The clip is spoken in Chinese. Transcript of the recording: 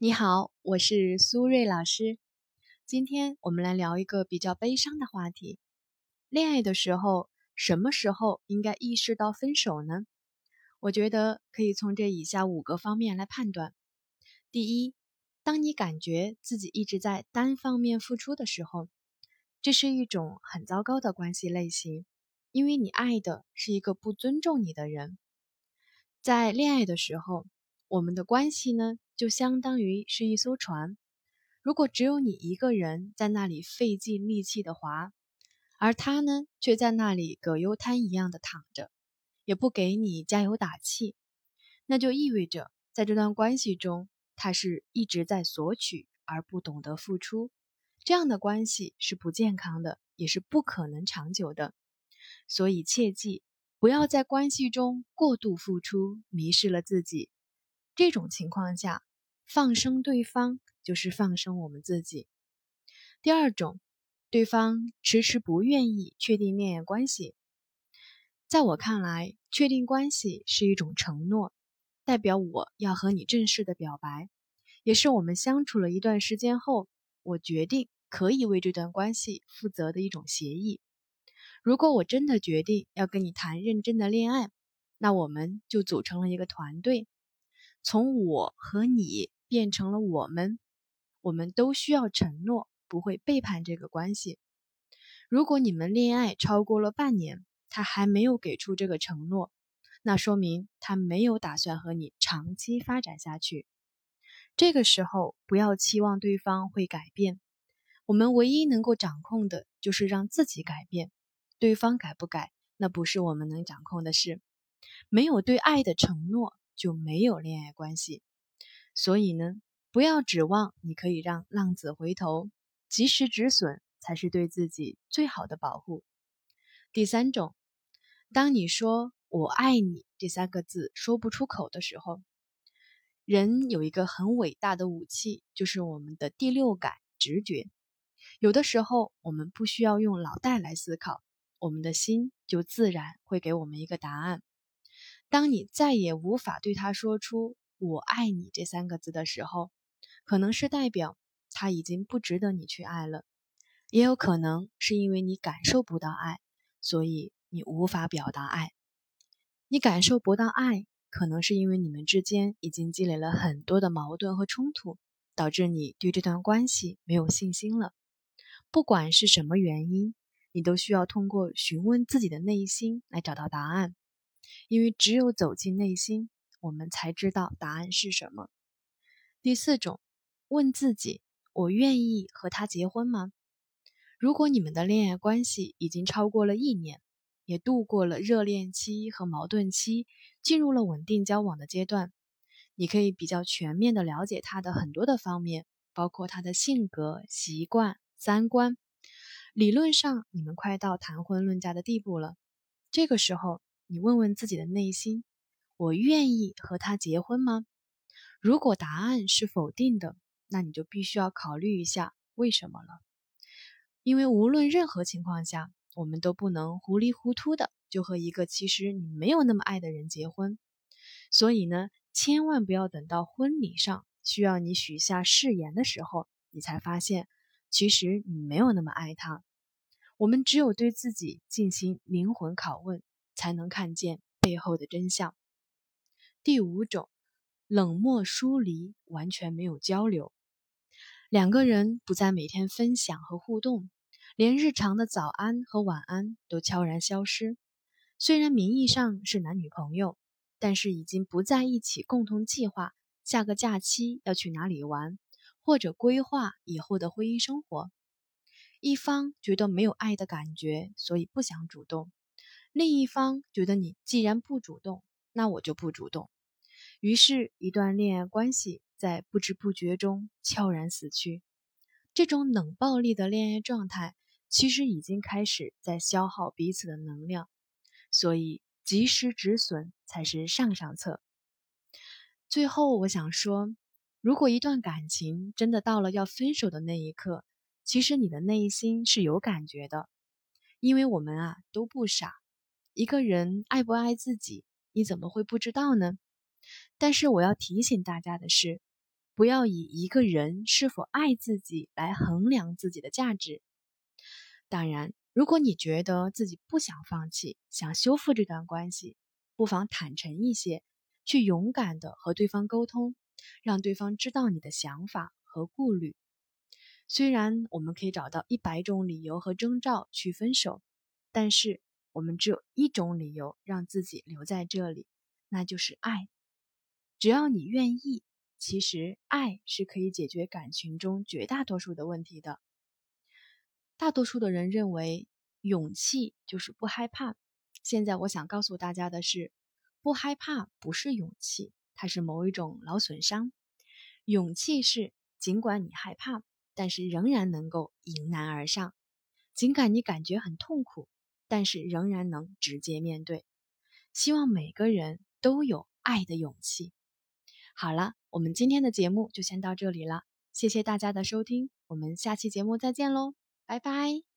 你好，我是苏瑞老师。今天我们来聊一个比较悲伤的话题：恋爱的时候，什么时候应该意识到分手呢？我觉得可以从这以下五个方面来判断。第一，当你感觉自己一直在单方面付出的时候，这是一种很糟糕的关系类型，因为你爱的是一个不尊重你的人。在恋爱的时候，我们的关系呢？就相当于是一艘船，如果只有你一个人在那里费尽力气的划，而他呢却在那里葛优瘫一样的躺着，也不给你加油打气，那就意味着在这段关系中，他是一直在索取而不懂得付出，这样的关系是不健康的，也是不可能长久的。所以切记不要在关系中过度付出，迷失了自己。这种情况下。放生对方就是放生我们自己。第二种，对方迟迟不愿意确定恋爱关系，在我看来，确定关系是一种承诺，代表我要和你正式的表白，也是我们相处了一段时间后，我决定可以为这段关系负责的一种协议。如果我真的决定要跟你谈认真的恋爱，那我们就组成了一个团队，从我和你。变成了我们，我们都需要承诺不会背叛这个关系。如果你们恋爱超过了半年，他还没有给出这个承诺，那说明他没有打算和你长期发展下去。这个时候不要期望对方会改变，我们唯一能够掌控的就是让自己改变。对方改不改，那不是我们能掌控的事。没有对爱的承诺，就没有恋爱关系。所以呢，不要指望你可以让浪子回头，及时止损才是对自己最好的保护。第三种，当你说我爱你这三个字说不出口的时候，人有一个很伟大的武器，就是我们的第六感直觉。有的时候，我们不需要用脑袋来思考，我们的心就自然会给我们一个答案。当你再也无法对他说出。我爱你这三个字的时候，可能是代表他已经不值得你去爱了，也有可能是因为你感受不到爱，所以你无法表达爱。你感受不到爱，可能是因为你们之间已经积累了很多的矛盾和冲突，导致你对这段关系没有信心了。不管是什么原因，你都需要通过询问自己的内心来找到答案，因为只有走进内心。我们才知道答案是什么。第四种，问自己：我愿意和他结婚吗？如果你们的恋爱关系已经超过了一年，也度过了热恋期和矛盾期，进入了稳定交往的阶段，你可以比较全面的了解他的很多的方面，包括他的性格、习惯、三观。理论上，你们快到谈婚论嫁的地步了。这个时候，你问问自己的内心。我愿意和他结婚吗？如果答案是否定的，那你就必须要考虑一下为什么了。因为无论任何情况下，我们都不能糊里糊涂的就和一个其实你没有那么爱的人结婚。所以呢，千万不要等到婚礼上需要你许下誓言的时候，你才发现其实你没有那么爱他。我们只有对自己进行灵魂拷问，才能看见背后的真相。第五种，冷漠疏离，完全没有交流。两个人不再每天分享和互动，连日常的早安和晚安都悄然消失。虽然名义上是男女朋友，但是已经不在一起共同计划下个假期要去哪里玩，或者规划以后的婚姻生活。一方觉得没有爱的感觉，所以不想主动；另一方觉得你既然不主动，那我就不主动。于是，一段恋爱关系在不知不觉中悄然死去。这种冷暴力的恋爱状态，其实已经开始在消耗彼此的能量。所以，及时止损才是上上策。最后，我想说，如果一段感情真的到了要分手的那一刻，其实你的内心是有感觉的，因为我们啊都不傻。一个人爱不爱自己，你怎么会不知道呢？但是我要提醒大家的是，不要以一个人是否爱自己来衡量自己的价值。当然，如果你觉得自己不想放弃，想修复这段关系，不妨坦诚一些，去勇敢的和对方沟通，让对方知道你的想法和顾虑。虽然我们可以找到一百种理由和征兆去分手，但是我们只有一种理由让自己留在这里，那就是爱。只要你愿意。其实，爱是可以解决感情中绝大多数的问题的。大多数的人认为，勇气就是不害怕。现在我想告诉大家的是，不害怕不是勇气，它是某一种脑损伤。勇气是尽管你害怕，但是仍然能够迎难而上；尽管你感觉很痛苦，但是仍然能直接面对。希望每个人都有爱的勇气。好了，我们今天的节目就先到这里了，谢谢大家的收听，我们下期节目再见喽，拜拜。